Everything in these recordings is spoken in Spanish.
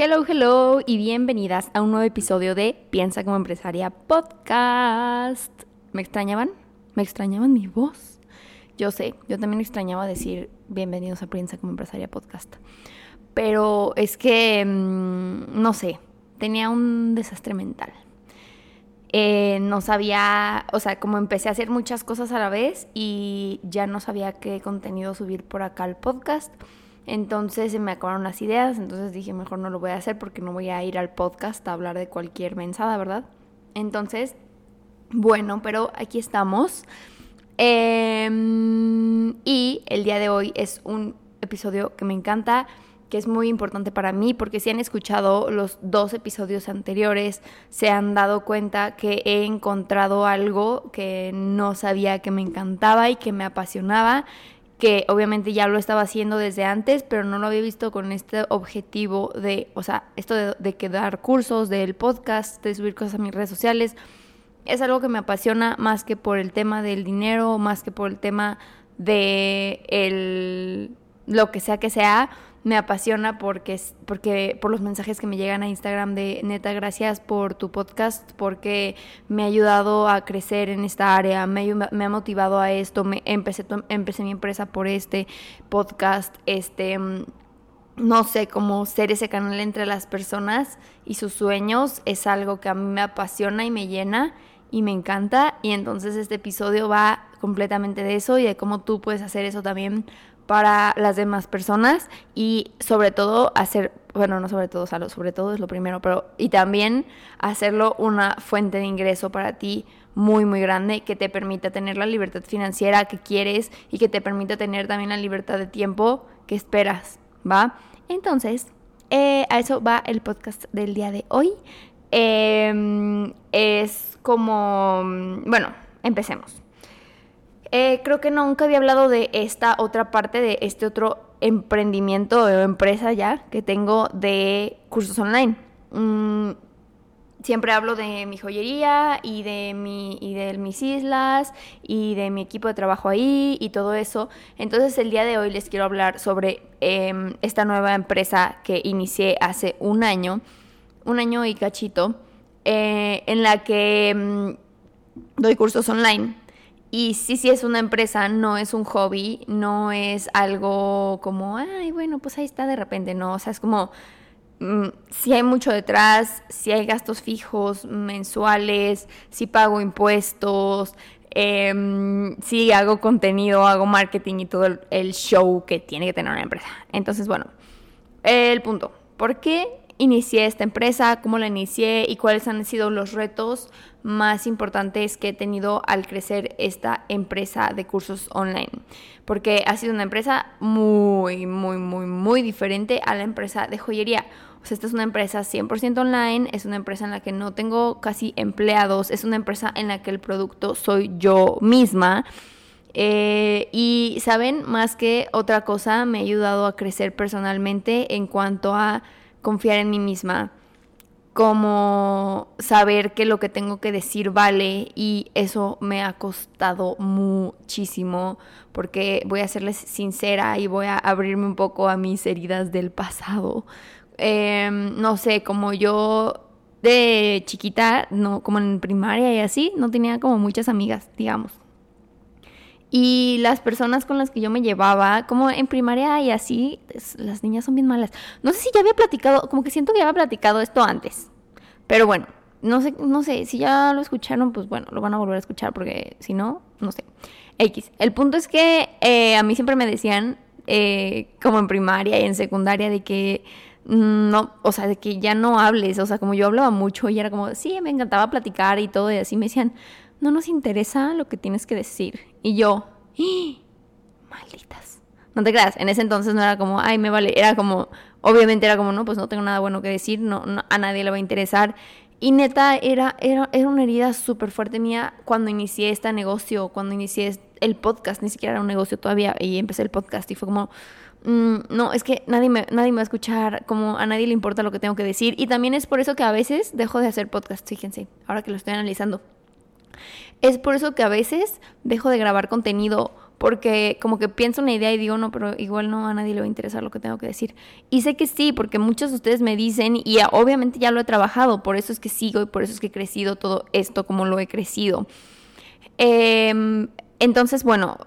Hello, hello y bienvenidas a un nuevo episodio de Piensa como empresaria podcast. ¿Me extrañaban? ¿Me extrañaban mi voz? Yo sé, yo también extrañaba decir bienvenidos a Piensa como empresaria podcast. Pero es que, mm, no sé, tenía un desastre mental. Eh, no sabía, o sea, como empecé a hacer muchas cosas a la vez y ya no sabía qué contenido subir por acá al podcast entonces se me acabaron las ideas, entonces dije, mejor no lo voy a hacer porque no voy a ir al podcast a hablar de cualquier mensada, ¿verdad? Entonces, bueno, pero aquí estamos. Em, y el día de hoy es un episodio que me encanta, que es muy importante para mí, porque si han escuchado los dos episodios anteriores, se han dado cuenta que he encontrado algo que no sabía que me encantaba y que me apasionaba que obviamente ya lo estaba haciendo desde antes, pero no lo había visto con este objetivo de, o sea, esto de, de que dar cursos, del podcast, de subir cosas a mis redes sociales, es algo que me apasiona más que por el tema del dinero, más que por el tema de el, lo que sea que sea, me apasiona porque, porque por los mensajes que me llegan a Instagram de neta, gracias por tu podcast, porque me ha ayudado a crecer en esta área, me, me ha motivado a esto, me empecé, empecé mi empresa por este podcast, este mm, no sé, cómo ser ese canal entre las personas y sus sueños es algo que a mí me apasiona y me llena y me encanta. Y entonces este episodio va completamente de eso y de cómo tú puedes hacer eso también para las demás personas y sobre todo hacer, bueno, no sobre todo, o sobre todo es lo primero, pero y también hacerlo una fuente de ingreso para ti muy, muy grande que te permita tener la libertad financiera que quieres y que te permita tener también la libertad de tiempo que esperas, ¿va? Entonces, eh, a eso va el podcast del día de hoy. Em, es como, bueno, empecemos. Eh, creo que nunca había hablado de esta otra parte, de este otro emprendimiento o empresa ya que tengo de cursos online. Mm, siempre hablo de mi joyería y de, mi, y de mis islas y de mi equipo de trabajo ahí y todo eso. Entonces el día de hoy les quiero hablar sobre em, esta nueva empresa que inicié hace un año, un año y cachito, eh, en la que mm, doy cursos online y sí, sí es una empresa, no es un hobby, no es algo como, ay, bueno, pues ahí está de repente, no, o sea, es como, mm, si hay mucho detrás, si hay gastos fijos mensuales, si pago impuestos, eh, si hago contenido, hago marketing y todo el show que tiene que tener una empresa. Entonces, bueno, el punto, ¿por qué inicié esta empresa, cómo la inicié y cuáles han sido los retos más importantes que he tenido al crecer esta empresa de cursos online. Porque ha sido una empresa muy, muy, muy, muy diferente a la empresa de joyería. O sea, esta es una empresa 100% online, es una empresa en la que no tengo casi empleados, es una empresa en la que el producto soy yo misma. Eh, y saben, más que otra cosa, me ha ayudado a crecer personalmente en cuanto a confiar en mí misma, como saber que lo que tengo que decir vale y eso me ha costado muchísimo porque voy a serles sincera y voy a abrirme un poco a mis heridas del pasado. Em, no sé, como yo de chiquita, no, como en primaria y así, no tenía como muchas amigas, digamos. Y las personas con las que yo me llevaba, como en primaria y así, las niñas son bien malas. No sé si ya había platicado, como que siento que ya había platicado esto antes. Pero bueno, no sé, no sé, si ya lo escucharon, pues bueno, lo van a volver a escuchar porque si no, no sé. X. El punto es que eh, a mí siempre me decían, eh, como en primaria y en secundaria, de que no, o sea, de que ya no hables, o sea, como yo hablaba mucho y era como, sí, me encantaba platicar y todo, y así me decían, no nos interesa lo que tienes que decir. Y yo, ¡Ah! malditas. No te creas, en ese entonces no era como, ay, me vale, era como, obviamente era como, no, pues no tengo nada bueno que decir, no, a nadie le va a interesar. Y neta, era, era, era una herida súper fuerte mía cuando inicié este negocio, cuando inicié el podcast, ni siquiera era un negocio todavía, y empecé el podcast y fue como, mm, no, es que nadie me, nadie me va a escuchar, como a nadie le importa lo que tengo que decir. Y también es por eso que a veces dejo de hacer podcast, fíjense, ahora que lo estoy analizando. Es por eso que a veces dejo de grabar contenido porque como que pienso una idea y digo, no, pero igual no a nadie le va a interesar lo que tengo que decir. Y sé que sí, porque muchos de ustedes me dicen, y obviamente ya lo he trabajado, por eso es que sigo y por eso es que he crecido todo esto como lo he crecido. Em, entonces, bueno,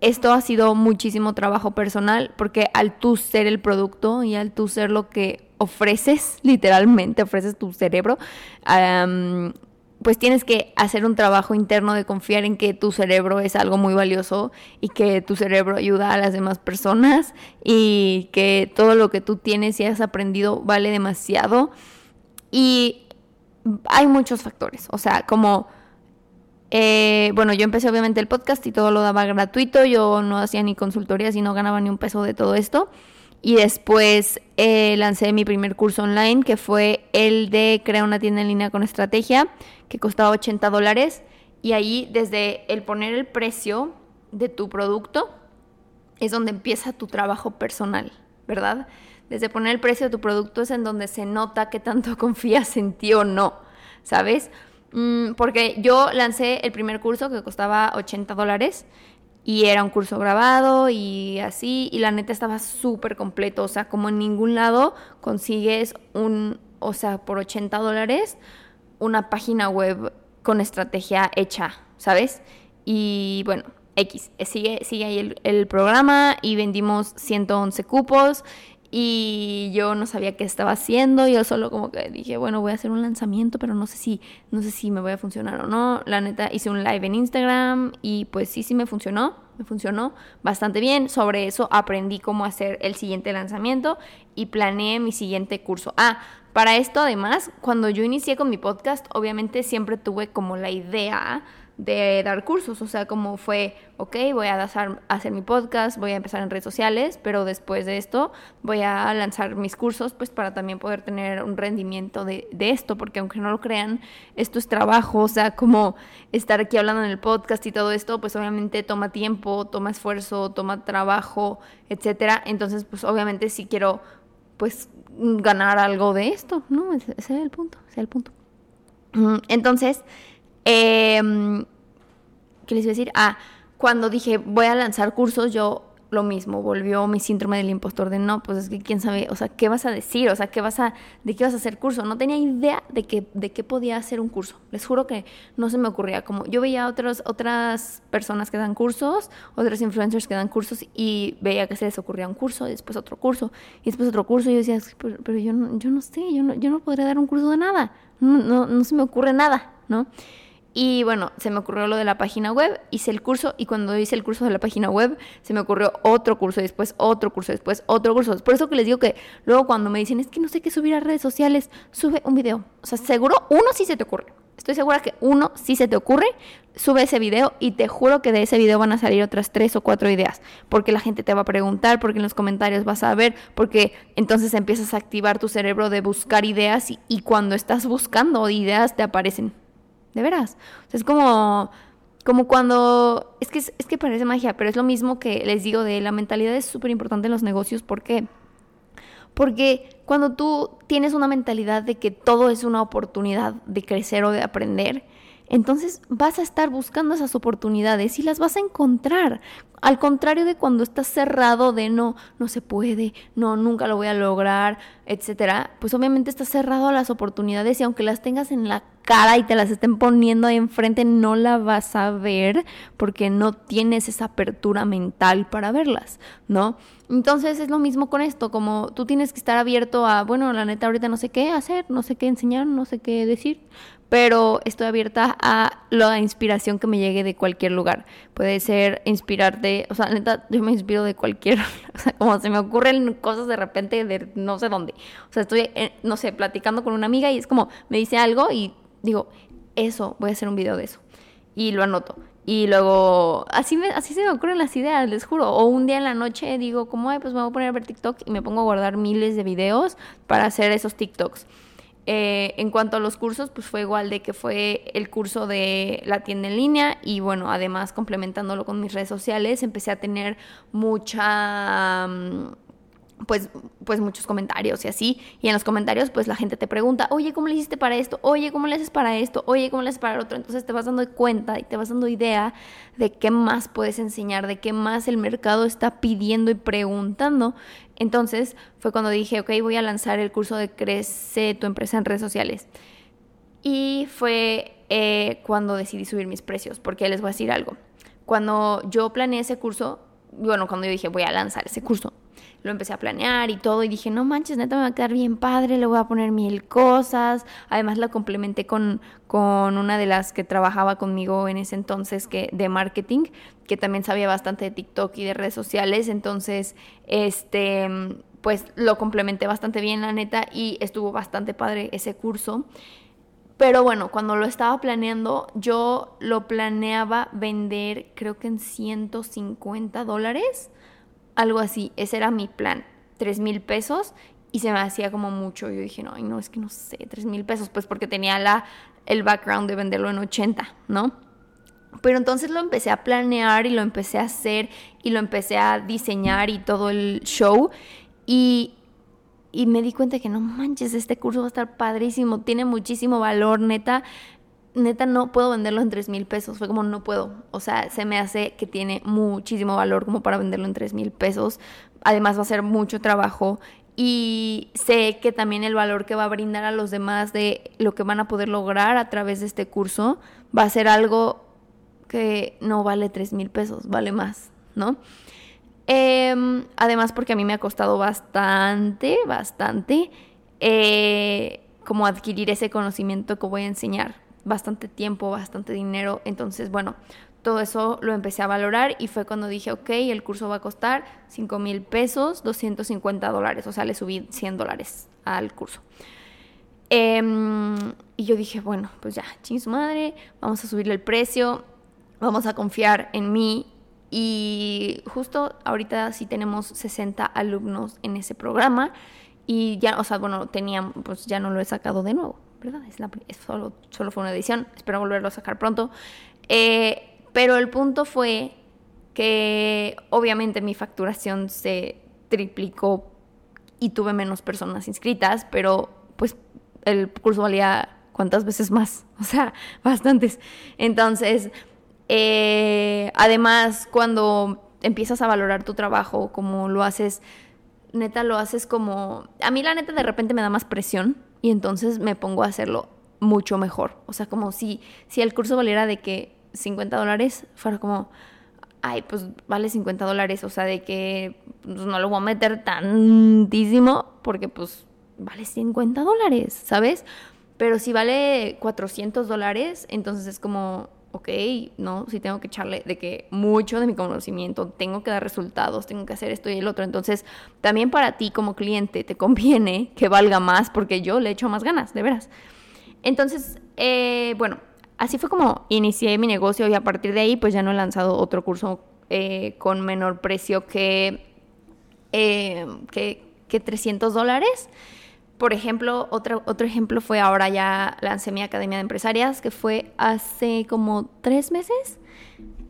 esto ha sido muchísimo trabajo personal, porque al tú ser el producto y al tú ser lo que ofreces, literalmente ofreces tu cerebro, pues tienes que hacer un trabajo interno de confiar en que tu cerebro es algo muy valioso y que tu cerebro ayuda a las demás personas y que todo lo que tú tienes y has aprendido vale demasiado. Y hay muchos factores, o sea, como... Eh, bueno, yo empecé obviamente el podcast y todo lo daba gratuito, yo no hacía ni consultorías y no ganaba ni un peso de todo esto. Y después eh, lancé mi primer curso online, que fue el de crear una tienda en línea con estrategia, que costaba 80 dólares. Y ahí, desde el poner el precio de tu producto, es donde empieza tu trabajo personal, ¿verdad? Desde poner el precio de tu producto es en donde se nota que tanto confías en ti o no, ¿sabes? Mm, porque yo lancé el primer curso que costaba 80 dólares y era un curso grabado y así, y la neta estaba súper completo, o sea, como en ningún lado consigues un, o sea, por 80 dólares, una página web con estrategia hecha, ¿sabes? Y bueno, X, sigue, sigue ahí el, el programa y vendimos 111 cupos y yo no sabía qué estaba haciendo, yo solo como que dije, bueno, voy a hacer un lanzamiento, pero no sé si no sé si me voy a funcionar o no. La neta hice un live en Instagram y pues sí sí me funcionó, me funcionó bastante bien. Sobre eso aprendí cómo hacer el siguiente lanzamiento y planeé mi siguiente curso. Ah, para esto además, cuando yo inicié con mi podcast, obviamente siempre tuve como la idea de dar cursos, o sea, como fue, ok, voy a hacer mi podcast, voy a empezar en redes sociales, pero después de esto voy a lanzar mis cursos, pues para también poder tener un rendimiento de, de esto, porque aunque no lo crean, esto es trabajo, o sea, como estar aquí hablando en el podcast y todo esto, pues obviamente toma tiempo, toma esfuerzo, toma trabajo, etcétera, entonces, pues obviamente si quiero, pues, ganar algo de esto, ¿no? Ese, ese es el punto, ese es el punto. Mm, entonces, eh, ¿Qué les iba a decir? Ah, cuando dije voy a lanzar cursos, yo lo mismo, volvió mi síndrome del impostor de no, pues es que quién sabe, o sea, ¿qué vas a decir? O sea, ¿qué vas a, de qué vas a hacer curso? No tenía idea de que, de qué podía hacer un curso. Les juro que no se me ocurría. Como yo veía otros, otras personas que dan cursos, otros influencers que dan cursos y veía que se les ocurría un curso, y después otro curso, y después otro curso, y yo decía, pero, yo, no, yo no sé, yo no, yo no podría dar un curso de nada, no, no, no se me ocurre nada, ¿no? Y bueno, se me ocurrió lo de la página web, hice el curso y cuando hice el curso de la página web, se me ocurrió otro curso, después otro curso, después otro curso. Por eso que les digo que luego cuando me dicen, es que no sé qué subir a redes sociales, sube un video. O sea, seguro uno sí se te ocurre. Estoy segura que uno sí se te ocurre, sube ese video y te juro que de ese video van a salir otras tres o cuatro ideas, porque la gente te va a preguntar, porque en los comentarios vas a ver, porque entonces empiezas a activar tu cerebro de buscar ideas y, y cuando estás buscando ideas te aparecen de veras. Es como, como cuando, es que, es, que parece magia, pero es lo mismo que les digo de la mentalidad es súper importante en los negocios. ¿Por qué? Porque cuando tú tienes una mentalidad de que todo es una oportunidad de crecer o de aprender, entonces vas a estar buscando esas oportunidades y las vas a encontrar. Al contrario de cuando estás cerrado de no, no se puede, no, nunca lo voy a lograr, etcétera, pues obviamente estás cerrado a las oportunidades y aunque las tengas en la cara y te las estén poniendo ahí enfrente, no la vas a ver porque no tienes esa apertura mental para verlas, ¿no? Entonces es lo mismo con esto, como tú tienes que estar abierto a, bueno, la neta ahorita no sé qué hacer, no sé qué enseñar, no sé qué decir, pero estoy abierta a la inspiración que me llegue de cualquier lugar. Puede ser inspirarte, o sea, neta, yo me inspiro de cualquier, o sea, como se me ocurren cosas de repente de no sé dónde. O sea, estoy, eh, no sé, platicando con una amiga y es como, me dice algo y digo, eso, voy a hacer un video de eso. Y lo anoto. Y luego, así, me, así se me ocurren las ideas, les juro. O un día en la noche digo, como, Ay, pues me voy a poner a ver TikTok y me pongo a guardar miles de videos para hacer esos TikToks. Eh, en cuanto a los cursos, pues fue igual de que fue el curso de la tienda en línea y bueno, además complementándolo con mis redes sociales, empecé a tener mucha... Mm, pues, pues muchos comentarios y así. Y en los comentarios, pues la gente te pregunta, oye, ¿cómo le hiciste para esto? Oye, ¿cómo le haces para esto? Oye, ¿cómo le haces para el otro? Entonces te vas dando cuenta y te vas dando idea de qué más puedes enseñar, de qué más el mercado está pidiendo y preguntando. Entonces fue cuando dije, ok, voy a lanzar el curso de Crece tu empresa en redes sociales. Y fue eh, cuando decidí subir mis precios, porque les voy a decir algo. Cuando yo planeé ese curso, bueno, cuando yo dije voy a lanzar ese curso, lo empecé a planear y todo y dije, no manches, neta me va a quedar bien padre, le voy a poner mil cosas. Además la complementé con, con una de las que trabajaba conmigo en ese entonces que, de marketing, que también sabía bastante de TikTok y de redes sociales. Entonces, este, pues lo complementé bastante bien, la neta, y estuvo bastante padre ese curso. Pero bueno, cuando lo estaba planeando, yo lo planeaba vender creo que en 150 dólares algo así, ese era mi plan, tres mil pesos y se me hacía como mucho. Yo dije, no, no, es que no sé, tres mil pesos, pues porque tenía la, el background de venderlo en 80, ¿no? Pero entonces lo empecé a planear y lo empecé a hacer y lo empecé a diseñar y todo el show y, y me di cuenta que no manches, este curso va a estar padrísimo, tiene muchísimo valor, neta neta no puedo venderlo en 3 mil pesos. Fue como no puedo. O sea, se me hace que tiene muchísimo valor como para venderlo en 3 mil pesos. Además va a ser mucho trabajo. Y sé que también el valor que va a brindar a los demás de lo que van a poder lograr a través de este curso va a ser algo que no vale 3 mil pesos, vale más, ¿no? Em, además porque a mí me ha costado bastante, bastante, eh, como adquirir ese conocimiento que voy a enseñar bastante tiempo, bastante dinero. Entonces, bueno, todo eso lo empecé a valorar y fue cuando dije, ok, el curso va a costar 5 mil pesos, 250 dólares. O sea, le subí 100 dólares al curso. Em, y yo dije, bueno, pues ya, ching su madre, vamos a subirle el precio, vamos a confiar en mí. Y justo ahorita sí tenemos 60 alumnos en ese programa y ya, o sea, bueno, tenía, pues ya no lo he sacado de nuevo. ¿Verdad? Es, solo, solo fue una edición, espero volverlo a sacar pronto. Eh, pero el punto fue que obviamente mi facturación se triplicó y tuve menos personas inscritas, pero pues el curso valía cuántas veces más, o sea, bastantes. Entonces, eh, además, cuando empiezas a valorar tu trabajo, como lo haces, neta lo haces como... A mí la neta de repente me da más presión y entonces me pongo a hacerlo mucho mejor. O sea, como si, si el curso valiera de que 50 dólares, fuera como, ay, pues vale 50 dólares, o sea, de que pues, no lo voy a meter tantísimo porque pues vale 50 dólares, ¿sabes? Pero si vale 400 dólares, entonces es como, ok, no, si tengo que echarle de que mucho de mi conocimiento, tengo que dar resultados, tengo que hacer esto y el otro. Entonces, también para ti como cliente te conviene que valga más porque yo le echo más ganas, de veras. Entonces, eh, bueno, así fue como inicié mi negocio y a partir de ahí pues ya no he lanzado otro curso eh, con menor precio que, eh, que, que 300 dólares. Por ejemplo, otro, otro ejemplo fue ahora ya lancé mi Academia de Empresarias, que fue hace como tres meses.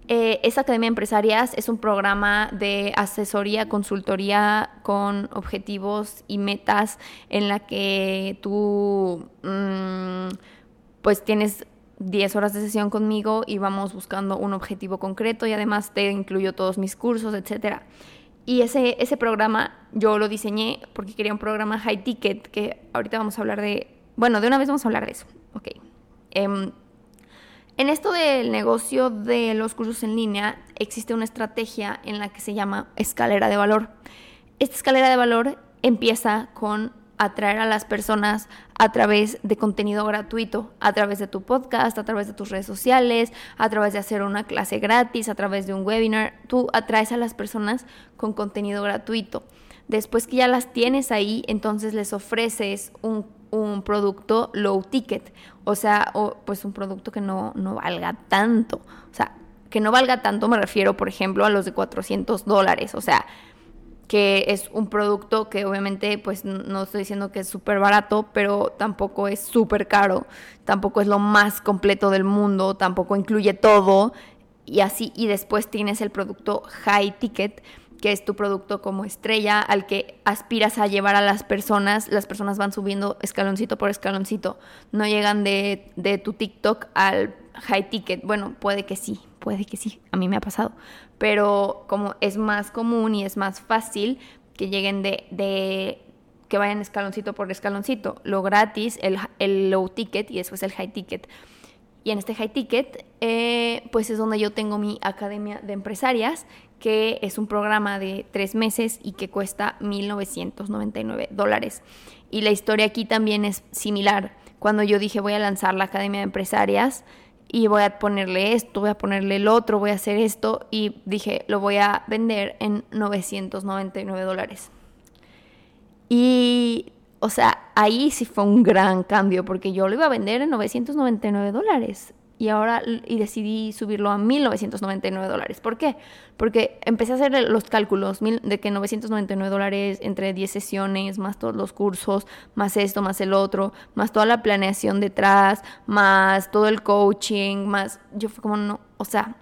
Eh, Academia de Empresarias es un programa de asesoría, consultoría con objetivos y metas en la que tú mm, pues tienes 10 horas de sesión conmigo y vamos buscando un objetivo concreto y además te incluyo todos mis cursos, etcétera. Y ese, ese programa yo lo diseñé porque quería un programa high ticket, que ahorita vamos a hablar de... Bueno, de una vez vamos a hablar de eso. Ok. Em, en esto del negocio de los cursos en línea existe una estrategia en la que se llama escalera de valor. Esta escalera de valor empieza con atraer a las personas a través de contenido gratuito, a través de tu podcast, a través de tus redes sociales, a través de hacer una clase gratis, a través de un webinar. Tú atraes a las personas con contenido gratuito. Después que ya las tienes ahí, entonces les ofreces un, producto low ticket, o sea, o, pues un producto que no, no valga tanto. O sea, que no valga tanto me refiero, por ejemplo, a los de 400 dólares. O sea, que es un producto que obviamente pues no estoy diciendo que es súper barato, pero tampoco es súper caro, tampoco es lo más completo del mundo, tampoco incluye todo y así y después tienes el producto high ticket que es tu producto como estrella, al que aspiras a llevar a las personas, las personas van subiendo escaloncito por escaloncito, no llegan de, de tu TikTok al high ticket. Bueno, puede que sí, puede que sí, a mí me ha pasado, pero como es más común y es más fácil que lleguen de, de que vayan escaloncito por escaloncito, lo gratis, el, el low ticket y después el high ticket. Y en este high ticket, eh, pues es donde yo tengo mi academia de empresarias, que es un programa de tres meses y que cuesta 1.999 dólares. Y la historia aquí también es similar. Cuando yo dije voy a lanzar la academia de empresarias y voy a ponerle esto, voy a ponerle el otro, voy a hacer esto, y dije lo voy a vender en 999 dólares. Y o sea, ahí sí fue un gran cambio porque yo lo iba a vender en 999 dólares y ahora y decidí subirlo a 1999 dólares. ¿Por qué? Porque empecé a hacer los cálculos de que 999 dólares entre 10 sesiones, más todos los cursos, más esto, más el otro, más toda la planeación detrás, más todo el coaching, más... Yo fue como, no, o sea,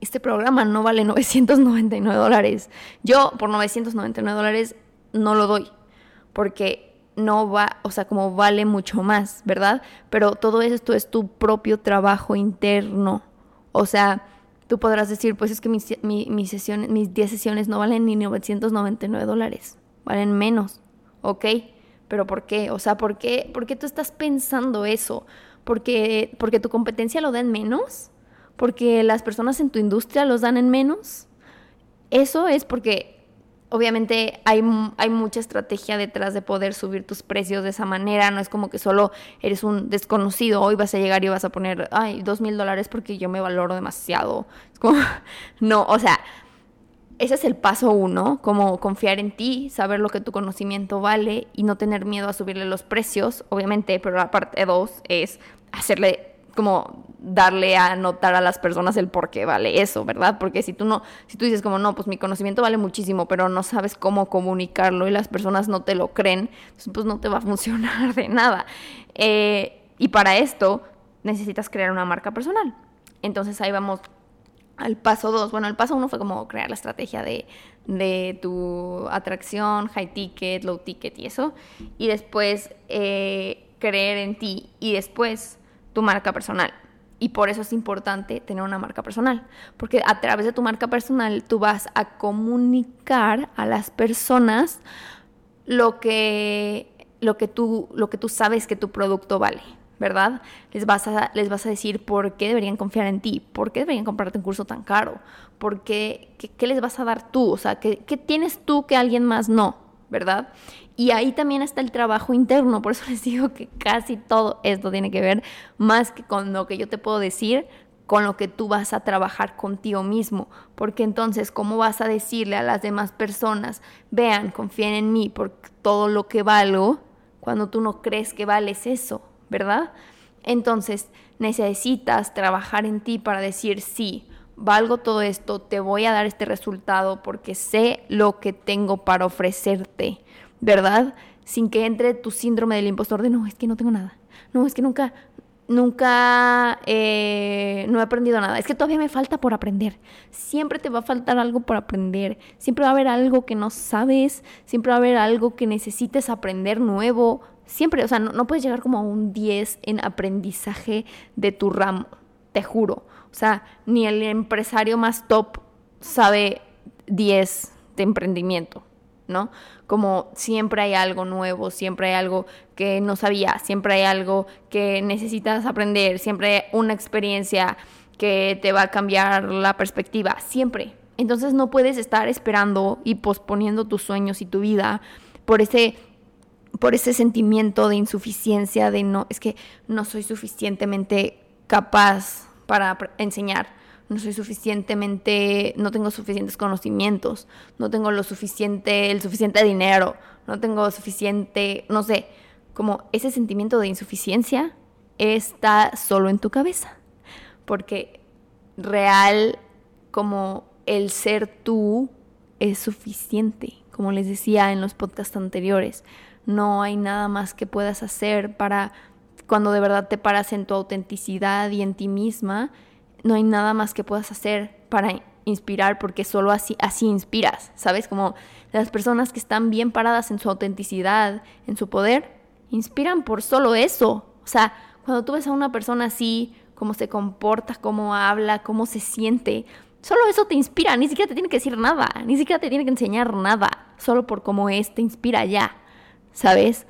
este programa no vale 999 dólares. Yo por 999 dólares no lo doy porque no va, o sea, como vale mucho más, ¿verdad? Pero todo esto es tu propio trabajo interno. O sea, tú podrás decir, pues es que mis, sesiones, mis 10 sesiones no valen ni 999 dólares, valen menos, ¿ok? Pero ¿por qué? O sea, ¿por qué, ¿por qué tú estás pensando eso? ¿Porque, ¿Porque tu competencia lo da en menos? ¿Porque las personas en tu industria los dan en menos? Eso es porque obviamente hay, hay, mucha estrategia detrás de poder subir tus precios de esa manera. No es como que solo eres un desconocido, hoy vas a llegar y vas a poner, ay, dos mil dólares porque yo me valoro demasiado. Es como, no, o sea, ese es el paso uno, como confiar en ti, saber lo que tu conocimiento vale y no tener miedo a subirle los precios, obviamente, pero la parte dos es hacerle como darle a notar a las personas el por qué vale eso, ¿verdad? Porque si tú no, si tú dices como no, pues mi conocimiento vale muchísimo, pero no sabes cómo comunicarlo y las personas no te lo creen, pues no te va a funcionar de nada. Eh, y para esto necesitas crear una marca personal. Entonces ahí vamos al paso dos. Bueno, el paso uno fue como crear la estrategia de, de tu atracción, high ticket, low ticket y eso. Y después eh, creer en ti. Y después tu marca personal. Y por eso es importante tener una marca personal, porque a través de tu marca personal tú vas a comunicar a las personas lo que, lo que, tú, lo que tú sabes que tu producto vale, ¿verdad? Les vas, a, les vas a decir por qué deberían confiar en ti, por qué deberían comprarte un curso tan caro, por qué, qué, les vas a dar tú, o sea, ¿qué, ¿qué tienes tú que alguien más no, ¿verdad? Y ahí también está el trabajo interno, por eso les digo que casi todo esto tiene que ver más que con lo que yo te puedo decir, con lo que tú vas a trabajar contigo mismo, porque entonces, ¿cómo vas a decirle a las demás personas, vean, confíen en mí por todo lo que valgo, cuando tú no crees que vales eso, ¿verdad? Entonces, necesitas trabajar en ti para decir, sí, valgo todo esto, te voy a dar este resultado porque sé lo que tengo para ofrecerte. ¿Verdad? Sin que entre tu síndrome del impostor de no, es que no tengo nada. No, es que nunca, nunca eh, no he aprendido nada. Es que todavía me falta por aprender. Siempre te va a faltar algo por aprender. Siempre va a haber algo que no sabes. Siempre va a haber algo que necesites aprender nuevo. Siempre, o sea, no, no puedes llegar como a un 10 en aprendizaje de tu ramo. Te juro. O sea, ni el empresario más top sabe 10 de emprendimiento. ¿No? Como siempre hay algo nuevo, siempre hay algo que no sabía, siempre hay algo que necesitas aprender, siempre hay una experiencia que te va a cambiar la perspectiva, siempre. Entonces no puedes estar esperando y posponiendo tus sueños y tu vida por ese por ese sentimiento de insuficiencia, de no, es que no soy suficientemente capaz para enseñar no soy suficientemente, no tengo suficientes conocimientos, no tengo lo suficiente, el suficiente dinero, no tengo suficiente, no sé, como ese sentimiento de insuficiencia está solo en tu cabeza, porque real como el ser tú es suficiente, como les decía en los podcasts anteriores, no hay nada más que puedas hacer para cuando de verdad te paras en tu autenticidad y en ti misma, no hay nada más que puedas hacer para inspirar porque solo así, así inspiras, ¿sabes? Como las personas que están bien paradas en su autenticidad, en su poder, inspiran por solo eso. O sea, cuando tú ves a una persona así, cómo se comporta, cómo habla, cómo se siente, solo eso te inspira, ni siquiera te tiene que decir nada, ni siquiera te tiene que enseñar nada, solo por cómo es, te inspira ya, ¿sabes?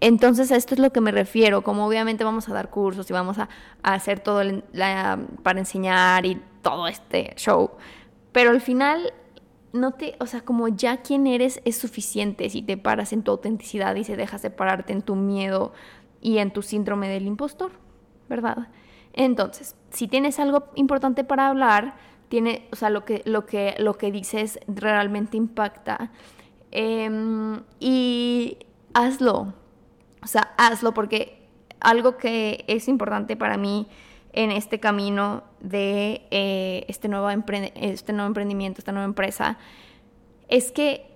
Entonces a esto es lo que me refiero, como obviamente vamos a dar cursos y vamos a, hacer todo para enseñar y todo este show, pero al final no te, o sea, como ya quien eres es suficiente si te paras en tu autenticidad y se deja separarte en tu miedo y en tu síndrome del impostor, ¿verdad? Entonces, si tienes algo importante para hablar, tiene, o sea, lo que, lo que, lo que dices realmente impacta. Em, y hazlo. O sea, hazlo porque algo que es importante para mí en este camino de eh, este, nuevo este nuevo emprendimiento, esta nueva empresa, es que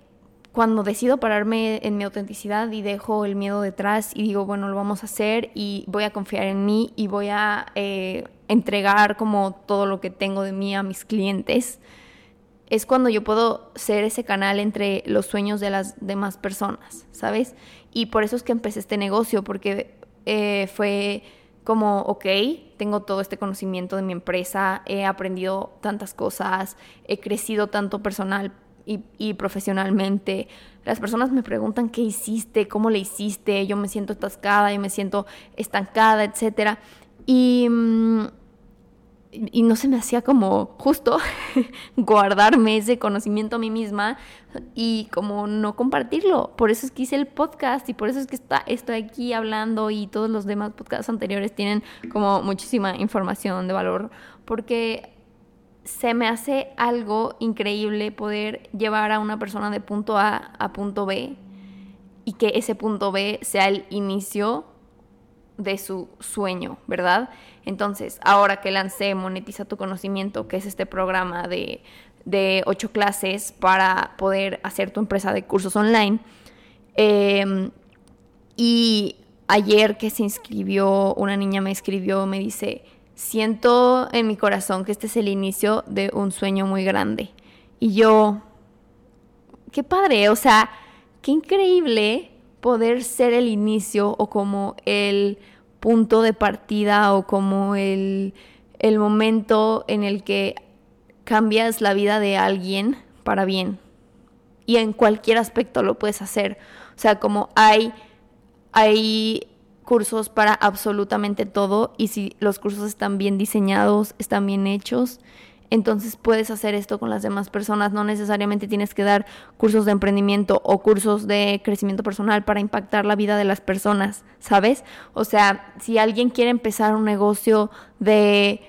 cuando decido pararme en mi autenticidad y dejo el miedo detrás y digo, bueno, lo vamos a hacer y voy a confiar en mí y voy a eh, entregar como todo lo que tengo de mí a mis clientes, es cuando yo puedo ser ese canal entre los sueños de las demás personas, ¿sabes? Y por eso es que empecé este negocio, porque eh, fue como, ok, tengo todo este conocimiento de mi empresa, he aprendido tantas cosas, he crecido tanto personal y, profesionalmente. Las personas me preguntan qué hiciste, cómo le hiciste, yo me siento atascada, yo me siento estancada, etc. Y, mm, y no se me hacía como justo guardarme ese conocimiento a mí misma y como no compartirlo. Por eso es que hice el podcast y por eso es que está, estoy aquí hablando y todos los demás podcasts anteriores tienen como muchísima información de valor porque se me hace algo increíble poder llevar a una persona de punto A a punto B y que ese punto B sea el inicio de su sueño, ¿verdad? Entonces, ahora que lancé Monetiza tu conocimiento, que es este programa de, ocho clases para poder hacer tu empresa de cursos online, em, y ayer que se inscribió, una niña me escribió, me dice, siento en mi corazón que este es el inicio de un sueño muy grande. Y yo, qué padre, o sea, qué increíble poder ser el inicio o como el punto de partida o como el, el momento en el que cambias la vida de alguien para bien. Y en cualquier aspecto lo puedes hacer. O sea, como hay, hay cursos para absolutamente todo y si los cursos están bien diseñados, están bien hechos, entonces puedes hacer esto con las demás personas. No necesariamente tienes que dar cursos de emprendimiento o cursos de crecimiento personal para impactar la vida de las personas, ¿sabes? O sea, si alguien quiere empezar un negocio de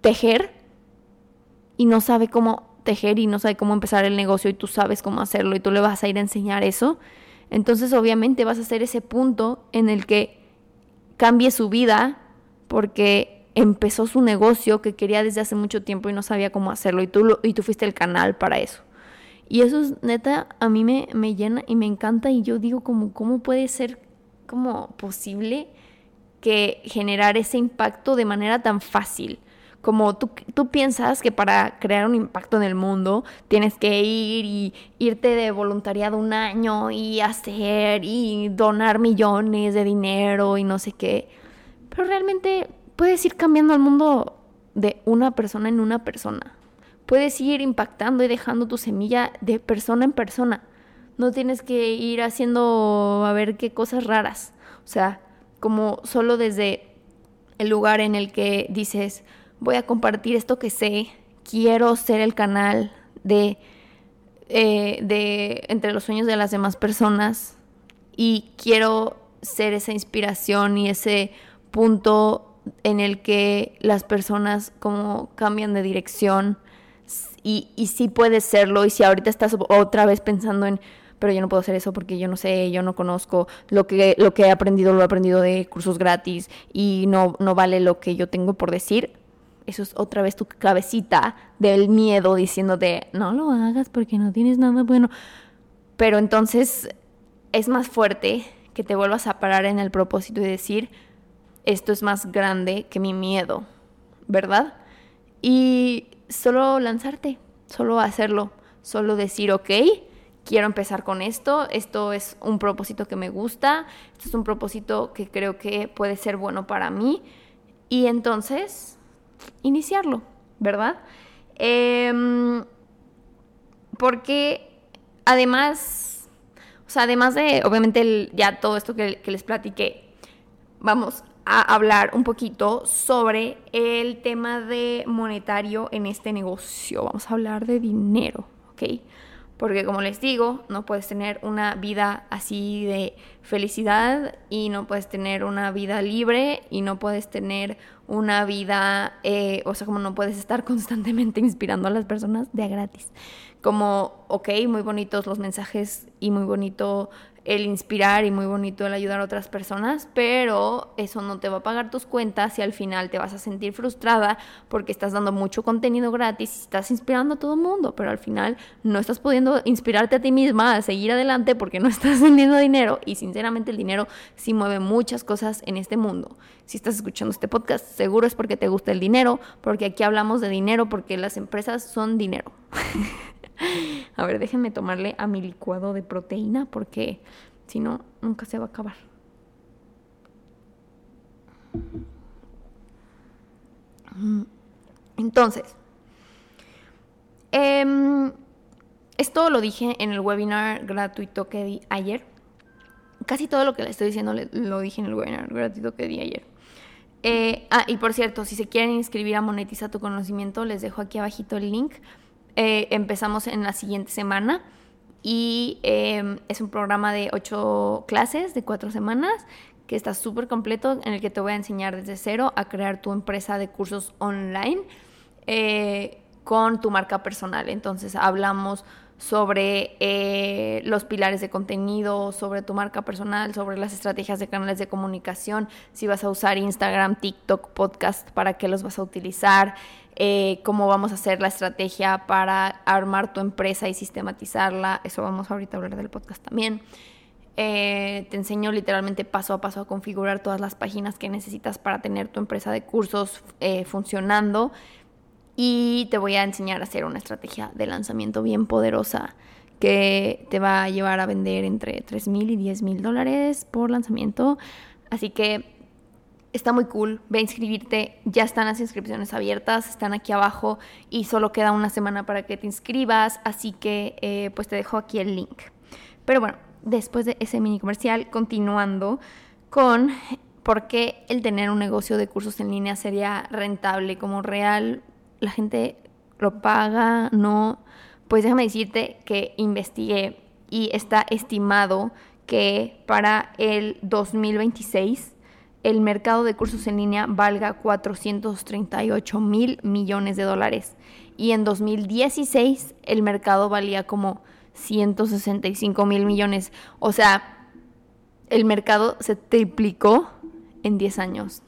tejer y no sabe cómo tejer y no sabe cómo empezar el negocio y tú sabes cómo hacerlo y tú le vas a ir a enseñar eso, entonces obviamente vas a ser ese punto en el que cambie su vida porque empezó su negocio que quería desde hace mucho tiempo y no sabía cómo hacerlo y tú, y tú fuiste el canal para eso. Y eso es neta, a mí me, me llena y me encanta y yo digo como, ¿cómo puede ser como posible que generar ese impacto de manera tan fácil? como tú, tú, piensas que para crear un impacto en el mundo tienes que ir y irte de voluntariado un año y hacer y donar millones de dinero y no sé qué. Pero realmente puedes ir cambiando el mundo de una persona en una persona. Puedes ir impactando y dejando tu semilla de persona en persona. No tienes que ir haciendo a ver qué cosas raras. O sea, como solo desde el lugar en el que dices, voy a compartir esto que sé, quiero ser el canal de, eh, de entre los sueños de las demás personas y quiero ser esa inspiración y ese punto en el que las personas como cambian de dirección y, y sí puedes serlo y si ahorita estás otra vez pensando en pero yo no puedo hacer eso porque yo no sé, yo no conozco, lo que, lo que he aprendido lo he aprendido de cursos gratis y no, no vale lo que yo tengo por decir, eso es otra vez tu cabecita del miedo diciéndote, no lo hagas porque no tienes nada bueno. Pero entonces es más fuerte que te vuelvas a parar en el propósito y decir, esto es más grande que mi miedo, ¿verdad? Y solo lanzarte, solo hacerlo, solo decir, ok, quiero empezar con esto, esto es un propósito que me gusta, esto es un propósito que creo que puede ser bueno para mí y entonces iniciarlo, ¿verdad? Em, porque además, o sea, además de, obviamente, ya todo esto que, que les platiqué, vamos a hablar un poquito sobre el tema de monetario en este negocio. Vamos a hablar de dinero, ¿ok? Porque como les digo, no puedes tener una vida así de felicidad y no puedes tener una vida libre y no puedes tener una vida, eh, o sea, como no puedes estar constantemente inspirando a las personas de gratis. Como, ok, muy bonitos los mensajes y muy bonito el inspirar y muy bonito el ayudar a otras personas, pero eso no te va a pagar tus cuentas y al final te vas a sentir frustrada porque estás dando mucho contenido gratis y estás inspirando a todo el mundo, pero al final no estás pudiendo inspirarte a ti misma a seguir adelante porque no estás vendiendo dinero y sinceramente el dinero sí mueve muchas cosas en este mundo. Si estás escuchando este podcast, seguro es porque te gusta el dinero, porque aquí hablamos de dinero, porque las empresas son dinero. A ver, déjenme tomarle a mi licuado de proteína porque si no, nunca se va a acabar. Entonces, em, esto lo dije en el webinar gratuito que di ayer. Casi todo lo que le estoy diciendo lo dije en el webinar gratuito que di ayer. Eh, ah, y por cierto, si se quieren inscribir a Monetiza tu Conocimiento, les dejo aquí abajito el link eh, empezamos en la siguiente semana y em, es un programa de ocho clases de cuatro semanas que está súper completo en el que te voy a enseñar desde cero a crear tu empresa de cursos online eh, con tu marca personal. Entonces hablamos sobre eh, los pilares de contenido, sobre tu marca personal, sobre las estrategias de canales de comunicación, si vas a usar Instagram, TikTok, podcast, para qué los vas a utilizar, eh, cómo vamos a hacer la estrategia para armar tu empresa y sistematizarla. Eso vamos ahorita a hablar del podcast también. Eh, te enseño literalmente paso a paso a configurar todas las páginas que necesitas para tener tu empresa de cursos eh, funcionando. Y te voy a enseñar a hacer una estrategia de lanzamiento bien poderosa que te va a llevar a vender entre 3 mil y 10 mil dólares por lanzamiento. Así que Está muy cool, ve a inscribirte, ya están las inscripciones abiertas, están aquí abajo y solo queda una semana para que te inscribas, así que eh, pues te dejo aquí el link. Pero bueno, después de ese mini comercial, continuando con por qué el tener un negocio de cursos en línea sería rentable como real, la gente lo paga, no, pues déjame decirte que investigué y está estimado que para el 2026 el mercado de cursos en línea valga 438 mil millones de dólares. Y en 2016 el mercado valía como 165 mil millones. O sea, el mercado se triplicó en 10 años.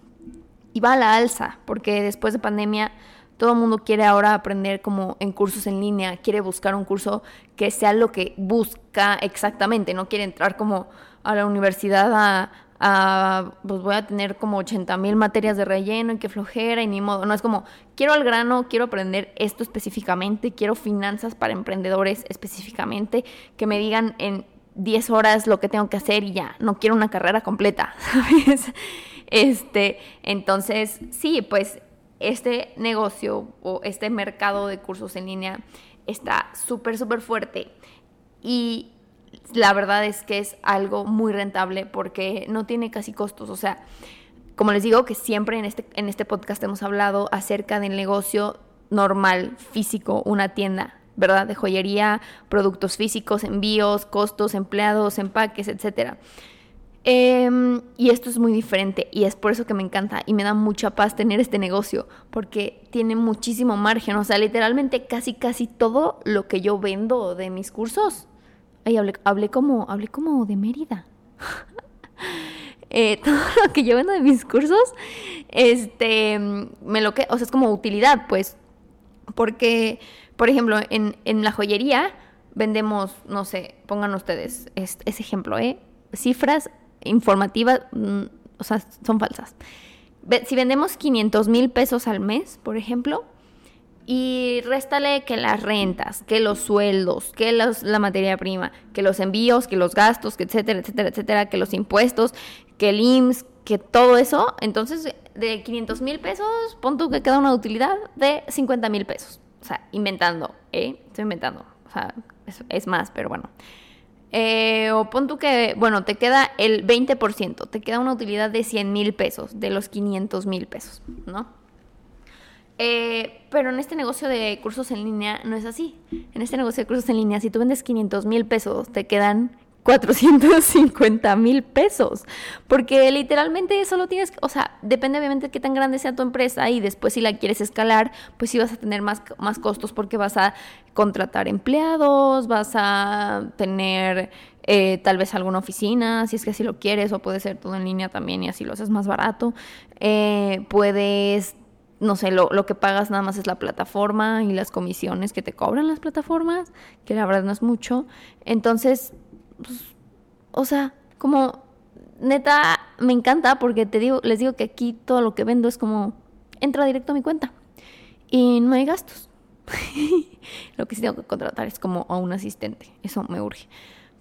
Y va a la alza, porque después de pandemia todo el mundo quiere ahora aprender como en cursos en línea, quiere buscar un curso que sea lo que busca exactamente, no quiere entrar como a la universidad a, pues voy a tener como 80 mil materias de relleno y que flojera y ni modo. No es como, quiero al grano, quiero aprender esto específicamente, quiero finanzas para emprendedores específicamente, que me digan en 10 horas lo que tengo que hacer y ya, no quiero una carrera completa, ¿sabes? Este, entonces, sí, pues este negocio o este mercado de cursos en línea está súper, súper fuerte. Y la verdad es que es algo muy rentable porque no tiene casi costos. O sea, como les digo, que siempre en este, en este podcast hemos hablado acerca del negocio normal, físico, una tienda, ¿verdad? De joyería, productos físicos, envíos, costos, empleados, empaques, etcétera. Em, y esto es muy diferente y es por eso que me encanta y me da mucha paz tener este negocio porque tiene muchísimo margen, o sea, literalmente casi casi todo lo que yo vendo de mis cursos Ay, hablé, como, hablé como de Mérida. Eh, todo lo que yo vendo de mis cursos, este, me lo que, o sea, es como utilidad, pues. Porque, por ejemplo, en, la joyería vendemos, no sé, pongan ustedes ese ejemplo, ¿eh? Cifras informativas, mm, o sea, son falsas. Si vendemos 500 mil pesos al mes, por ejemplo, y réstale que las rentas, que los sueldos, que la materia prima, que los envíos, que los gastos, que etcétera, etcétera, etcétera, que los impuestos, que el IMSS, que todo eso. Entonces, de 500 mil pesos, pon tú que queda una utilidad de 50 mil pesos. O sea, inventando, ¿eh? Estoy inventando. O sea, es, más, pero bueno. Eh, o pon tú que, bueno, te queda el 20%, te queda una utilidad de 100 mil pesos, de los 500 mil pesos, ¿no? Eh, pero en este negocio de cursos en línea no es así. En este negocio de cursos en línea, si tú vendes 500 mil pesos, te quedan 450 mil pesos. Porque literalmente eso lo tienes, o sea, depende obviamente de qué tan grande sea tu empresa y después si la quieres escalar, pues sí vas a tener más, más costos porque vas a contratar empleados, vas a tener eh, tal vez alguna oficina, si es que así lo quieres, o puede ser todo en línea también y así lo haces más barato. Eh, puedes no sé, lo, lo, que pagas nada más es la plataforma y las comisiones que te cobran las plataformas, que la verdad no es mucho. Entonces, pues, o sea, como neta, me encanta porque te digo, les digo que aquí todo lo que vendo es como entra directo a mi cuenta y no hay gastos. lo que sí tengo que contratar es como a un asistente, eso me urge.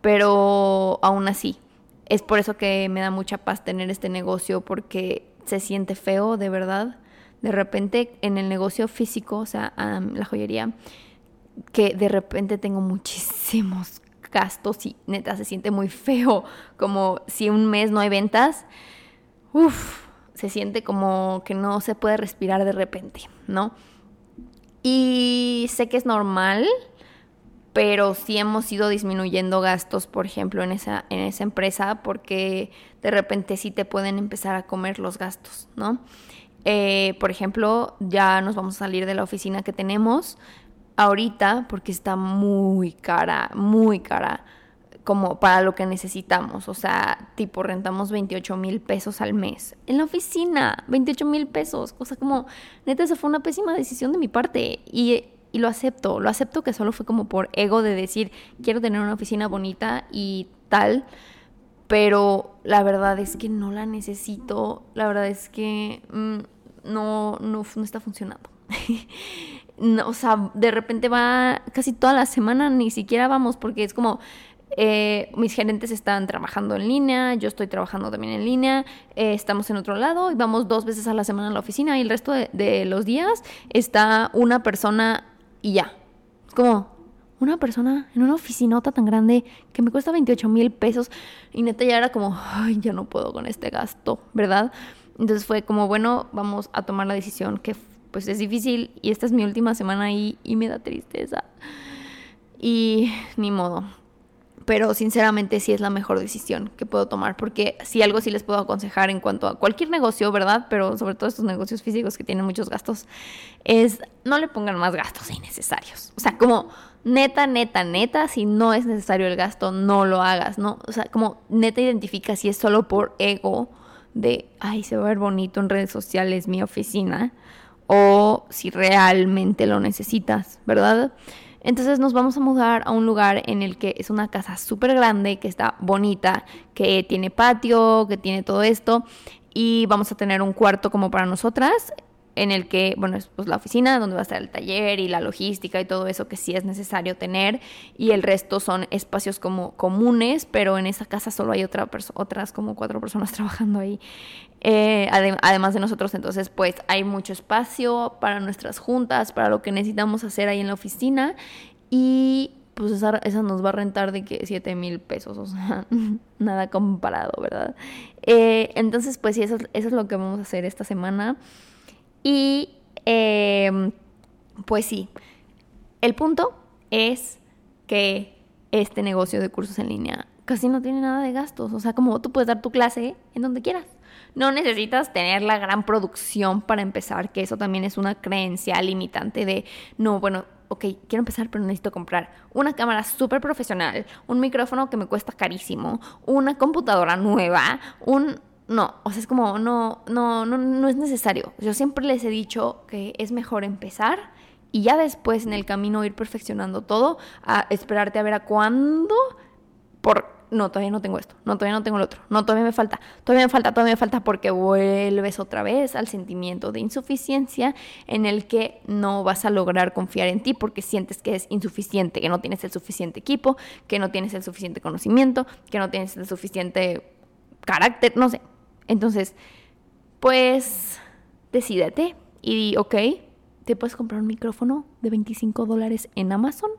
Pero aún así, es por eso que me da mucha paz tener este negocio porque se siente feo, de verdad de repente en el negocio físico, o sea, la joyería, que de repente tengo muchísimos gastos y neta se siente muy feo, como si un mes no hay ventas, uff, se siente como que no se puede respirar de repente, ¿no? Y sé que es normal, pero sí hemos ido disminuyendo gastos, por ejemplo, en esa, en esa empresa, porque de repente sí te pueden empezar a comer los gastos, ¿no? Eh, por ejemplo, ya nos vamos a salir de la oficina que tenemos ahorita porque está muy cara, muy cara como para lo que necesitamos. O sea, tipo rentamos 28 mil pesos al mes. En la oficina, 28 mil pesos. O sea, como, neta, esa fue una pésima decisión de mi parte. Y, y, lo acepto. Lo acepto que solo fue como por ego de decir, quiero tener una oficina bonita y tal pero la verdad es que no la necesito, la verdad es que mm, no, no, no está funcionando. o sea, de repente va casi toda la semana, ni siquiera vamos, porque es como, eh, mis gerentes están trabajando en línea, yo estoy trabajando también en línea, eh, estamos en otro lado y vamos dos veces a la semana a la oficina y el resto de, de los días está una persona y ya. Es como, una persona en una oficinota tan grande que me cuesta 28 mil pesos y neta ya era como, ay, ya no puedo con este gasto, ¿verdad? Entonces fue como, bueno, vamos a tomar la decisión que pues es difícil y esta es mi última semana ahí y me da tristeza. Y ni modo. Pero sinceramente sí es la mejor decisión que puedo tomar porque si algo sí les puedo aconsejar en cuanto a cualquier negocio, ¿verdad? Pero sobre todo estos negocios físicos que tienen muchos gastos, es no le pongan más gastos innecesarios. O sea, como neta, neta, neta, si no es necesario el gasto, no lo hagas, ¿no? O sea, como neta identifica si es solo por ego de, ay, se va a ver bonito en redes sociales mi oficina, o si realmente lo necesitas, ¿verdad? Entonces nos vamos a mudar a un lugar en el que es una casa súper grande, que está bonita, que tiene patio, que tiene todo esto, y vamos a tener un cuarto como para nosotras en el que, bueno, es pues, la oficina donde va a estar el taller y la logística y todo eso que sí es necesario tener y el resto son espacios como comunes, pero en esa casa solo hay otra otras como cuatro personas trabajando ahí, eh, además de nosotros, entonces pues hay mucho espacio para nuestras juntas, para lo que necesitamos hacer ahí en la oficina y pues esa, nos va a rentar de que 7 mil pesos, o sea, nada comparado, ¿verdad? Eh, entonces pues sí, eso, eso es lo que vamos a hacer esta semana. Y em, pues sí, el punto es que este negocio de cursos en línea casi no tiene nada de gastos. O sea, como tú puedes dar tu clase en donde quieras. No necesitas tener la gran producción para empezar, que eso también es una creencia limitante de, no, bueno, ok, quiero empezar, pero necesito comprar una cámara súper profesional, un micrófono que me cuesta carísimo, una computadora nueva, un no, o sea, es como, no, no, no, no es necesario. Yo siempre les he dicho que es mejor empezar y ya después en el camino ir perfeccionando todo, a esperarte a ver a cuándo, por no, todavía no tengo esto, no, todavía no tengo el otro, no, todavía me falta, todavía me falta, todavía me falta, porque vuelves otra vez al sentimiento de insuficiencia en el que no vas a lograr confiar en ti porque sientes que es insuficiente, que no tienes el suficiente equipo, que no tienes el suficiente conocimiento, que no tienes el suficiente carácter, no sé. Entonces, pues, decídete y di, ok, te puedes comprar un micrófono de 25 dólares en Amazon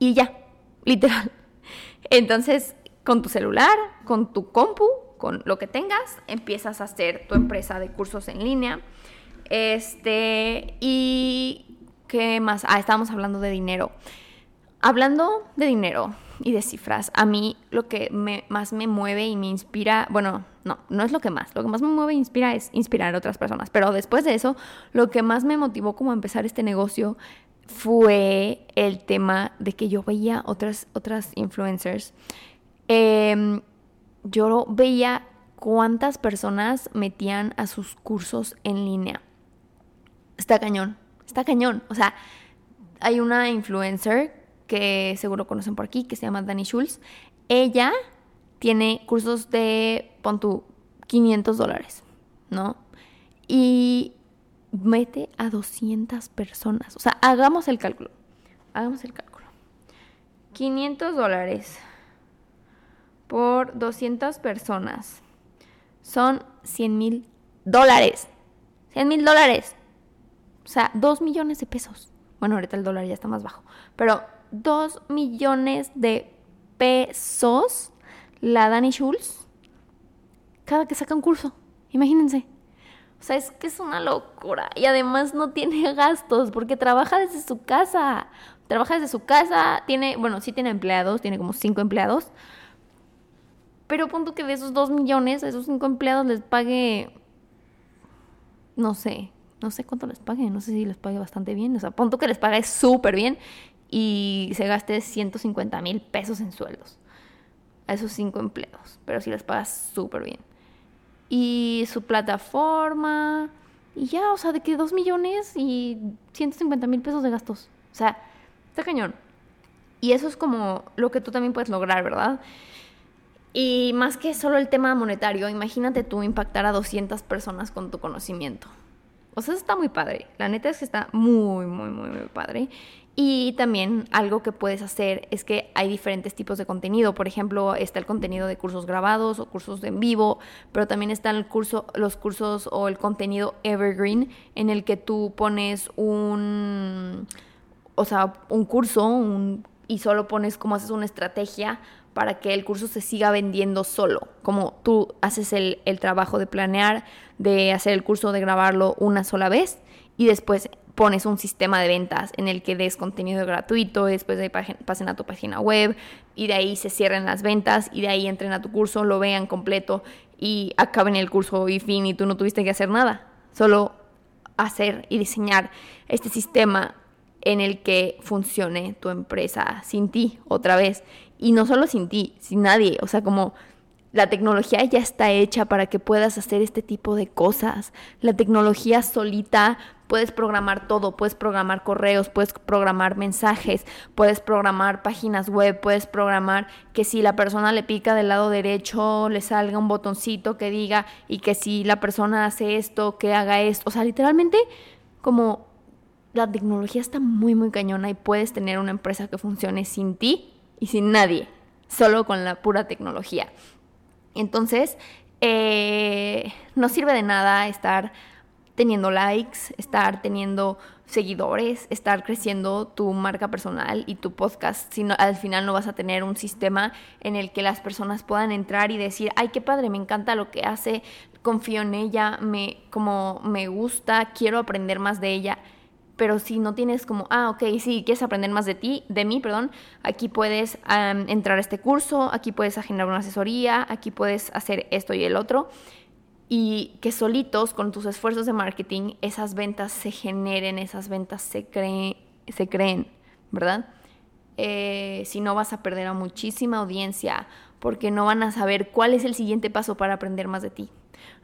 y ya, literal. Entonces, con tu celular, con tu compu, con lo que tengas, empiezas a hacer tu empresa de cursos en línea. Este, y ¿qué más? Ah, estábamos hablando de dinero. Hablando de dinero y de cifras, a mí lo que más me mueve y me inspira, bueno, no, no es lo que más, lo que más me mueve e inspira es inspirar a otras personas, pero después de eso, lo que más me motivó como a empezar este negocio fue el tema de que yo veía otras, otras influencers. Em, yo veía cuántas personas metían a sus cursos en línea. Está cañón, está cañón. O sea, hay una influencer que seguro conocen por aquí, que se llama Dani Schulz. Ella tiene cursos de, pon 500 dólares, ¿no? Y mete a 200 personas. O sea, hagamos el cálculo. Hagamos el cálculo. 500 dólares por 200 personas son 100 mil dólares. 100 mil dólares. O sea, 2 millones de pesos. Bueno, ahorita el dólar ya está más bajo. Pero 2 millones de pesos la Dani Schulz cada que saca un curso. Imagínense. O sea, es que es una locura. Y además no tiene gastos porque trabaja desde su casa. Trabaja desde su casa, tiene, bueno, sí tiene empleados, tiene como cinco empleados. Pero punto que de esos dos millones, a esos cinco empleados les pague, no sé, no sé cuánto les pague, no sé si les pague bastante bien. O sea, punto que les pague súper bien y se gaste 150 mil pesos en sueldos a esos cinco empleados. Pero si les pagas súper bien y su plataforma. Y ya, o sea, de que 2 millones y 150 mil pesos de gastos. O sea, está cañón. Y eso es como lo que tú también puedes lograr, ¿verdad? Y más que solo el tema monetario, imagínate tú impactar a 200 personas con tu conocimiento. O sea, eso está muy padre. La neta es que está muy, muy, muy, muy padre. Y también algo que puedes hacer es que hay diferentes tipos de contenido. Por ejemplo, está el contenido de cursos grabados o cursos en vivo, pero también están el curso, los cursos o el contenido evergreen en el que tú pones un, o sea, un curso y solo pones cómo haces una estrategia para que el curso se siga vendiendo solo. Como tú haces el, el trabajo de planear, de hacer el curso, de grabarlo una sola vez y después pones un sistema de ventas en el que des contenido gratuito, después de ahí pasen a tu página web y de ahí se cierren las ventas y de ahí entren a tu curso, lo vean completo y acaben el curso y fin y tú no tuviste que hacer nada, solo hacer y diseñar este sistema en el que funcione tu empresa sin ti otra vez. Y no solo sin ti, sin nadie, o sea, como la tecnología ya está hecha para que puedas hacer este tipo de cosas. La tecnología solita puedes programar todo, puedes programar correos, puedes programar mensajes, puedes programar páginas web, puedes programar que si la persona le pica del lado derecho le salga un botoncito que diga y que si la persona hace esto, que haga esto. O sea, literalmente como la tecnología está muy, muy cañona y puedes tener una empresa que funcione sin ti y sin nadie, solo con la pura tecnología. Entonces, eh, no sirve de nada estar teniendo likes, estar teniendo seguidores, estar creciendo tu marca personal y tu podcast, si al final no vas a tener un sistema en el que las personas puedan entrar y decir, ay, qué padre, me encanta lo que hace, confío en ella, me, como me gusta, quiero aprender más de ella pero si no tienes como, ah, ok, sí, quieres aprender más de ti, de mí, perdón, aquí puedes entrar a este curso, aquí puedes agendar una asesoría, aquí puedes hacer esto y el otro, y que solitos, con tus esfuerzos de marketing, esas ventas se generen, esas ventas se, creen, se creen, ¿verdad? Eh, si no vas a perder a muchísima audiencia porque no van a saber cuál es el siguiente paso para aprender más de ti.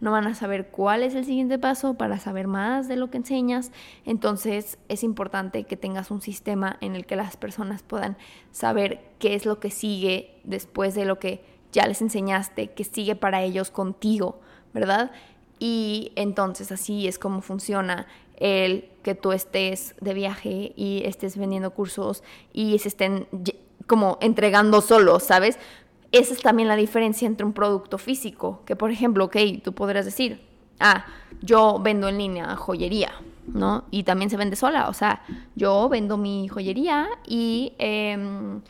No van a saber cuál es el siguiente paso para saber más de lo que enseñas. Entonces es importante que tengas un sistema en el que las personas puedan saber qué es lo que sigue después de lo que ya les enseñaste, qué sigue para ellos contigo, ¿verdad? Y entonces así es como funciona el que tú estés de viaje y estés vendiendo cursos y se estén como entregando solos, ¿sabes? Esa es también la diferencia entre un producto físico, que por ejemplo, ok, tú podrás decir, ah, yo vendo en línea joyería, ¿no? Y también se vende sola, o sea, yo vendo mi joyería y em,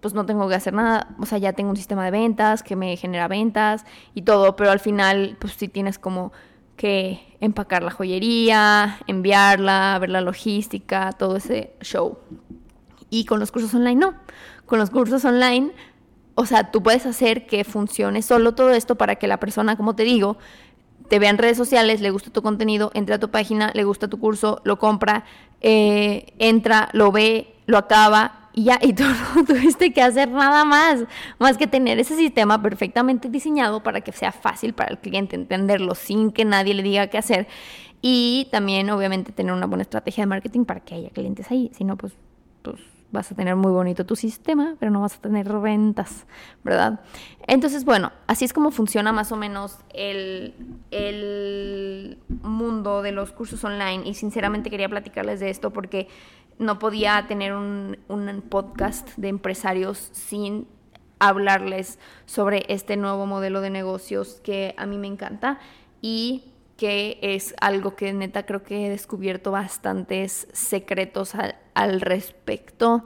pues no tengo que hacer nada, o sea, ya tengo un sistema de ventas que me genera ventas y todo, pero al final, pues sí tienes como que empacar la joyería, enviarla, ver la logística, todo ese show. Y con los cursos online no. Con los cursos online, o sea, tú puedes hacer que funcione solo todo esto para que la persona, como te digo, te vea en redes sociales, le gusta tu contenido, entra a tu página, le gusta tu curso, lo compra, eh, entra, lo ve, lo acaba y ya, y tú no tuviste que hacer nada más, más que tener ese sistema perfectamente diseñado para que sea fácil para el cliente entenderlo sin que nadie le diga qué hacer. Y también, obviamente, tener una buena estrategia de marketing para que haya clientes ahí. Si no, pues, pues vas a tener muy bonito tu sistema, pero no vas a tener ventas, ¿verdad? Entonces, bueno, así es como funciona más o menos el, el mundo de los cursos online. Y sinceramente quería platicarles de esto porque no podía tener un, podcast de empresarios sin hablarles sobre este nuevo modelo de negocios que a mí me encanta y que es algo que neta creo que he descubierto bastantes secretos respecto.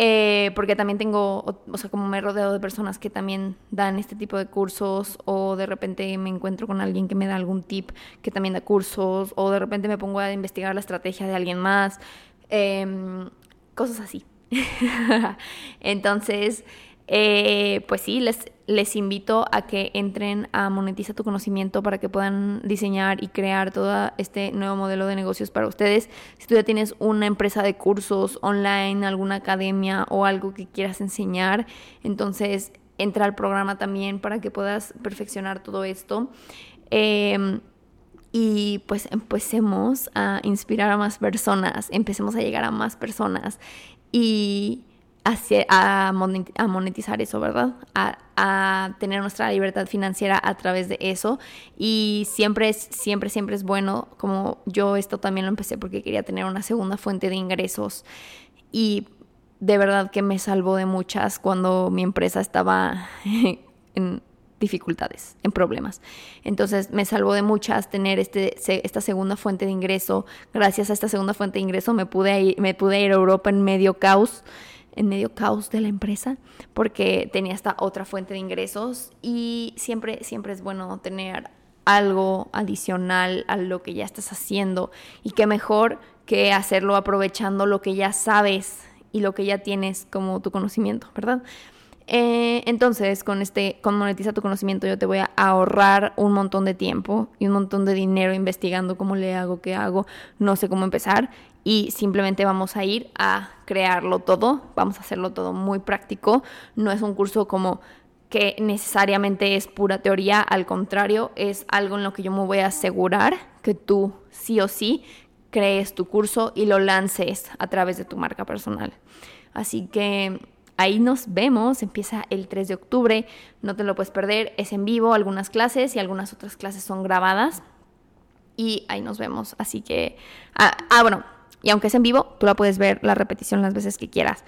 Eh, porque también tengo, o, sea, como me he rodeado de personas que también dan este tipo de cursos, o de repente me encuentro con alguien que me da algún tip que también da cursos, o de repente me pongo a investigar la estrategia de alguien más. Em, cosas así. Entonces, eh, pues sí, les, les invito a que entren a Monetiza tu conocimiento para que puedan diseñar y crear todo este nuevo modelo de negocios para ustedes. Si tú ya tienes una empresa de cursos online, alguna academia o algo que quieras enseñar, entonces entra al programa también para que puedas perfeccionar todo esto. Eh, y pues empecemos a inspirar a más personas, empecemos a llegar a más personas y a, monetizar eso, ¿verdad? A, tener nuestra libertad financiera a través de eso. Y siempre es, siempre, siempre es bueno, como yo esto también lo empecé porque quería tener una segunda fuente de ingresos. Y de verdad que me salvó de muchas cuando mi empresa estaba en, dificultades, en problemas. Entonces me salvó de muchas tener este, esta segunda fuente de ingreso. Gracias a esta segunda fuente de ingreso me pude, ir, me pude ir a Europa en medio caos, en medio caos de la empresa, porque tenía esta otra fuente de ingresos y siempre, siempre es bueno tener algo adicional a lo que ya estás haciendo y qué mejor que hacerlo aprovechando lo que ya sabes y lo que ya tienes como tu conocimiento, ¿verdad? Eh, entonces, con este, con Monetiza tu conocimiento, yo te voy a ahorrar un montón de tiempo y un montón de dinero investigando cómo le hago, qué hago, no sé cómo empezar. Y simplemente vamos a ir a crearlo todo, vamos a hacerlo todo muy práctico. No es un curso como que necesariamente es pura teoría, al contrario, es algo en lo que yo me voy a asegurar que tú sí o sí crees tu curso y lo lances a través de tu marca personal. Así que Ahí nos vemos, empieza el 3 de octubre, no te lo puedes perder, es en vivo algunas clases y algunas otras clases son grabadas. Y ahí nos vemos, así que... Ah, ah bueno, y aunque es en vivo, tú la puedes ver la repetición las veces que quieras.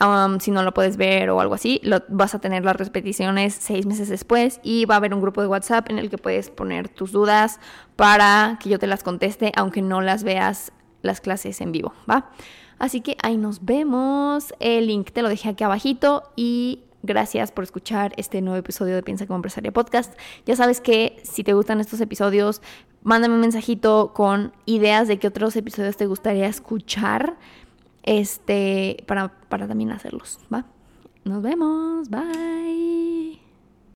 Um, si no lo puedes ver o algo así, vas a tener las repeticiones seis meses después y va a haber un grupo de WhatsApp en el que puedes poner tus dudas para que yo te las conteste, aunque no las veas las clases en vivo, ¿va? Así que ahí nos vemos. El link te lo dejé aquí abajito y gracias por escuchar este nuevo episodio de Piensa como empresaria podcast. Ya sabes que si te gustan estos episodios, mándame un mensajito con ideas de qué otros episodios te gustaría escuchar este para, para también hacerlos, ¿va? Nos vemos, bye.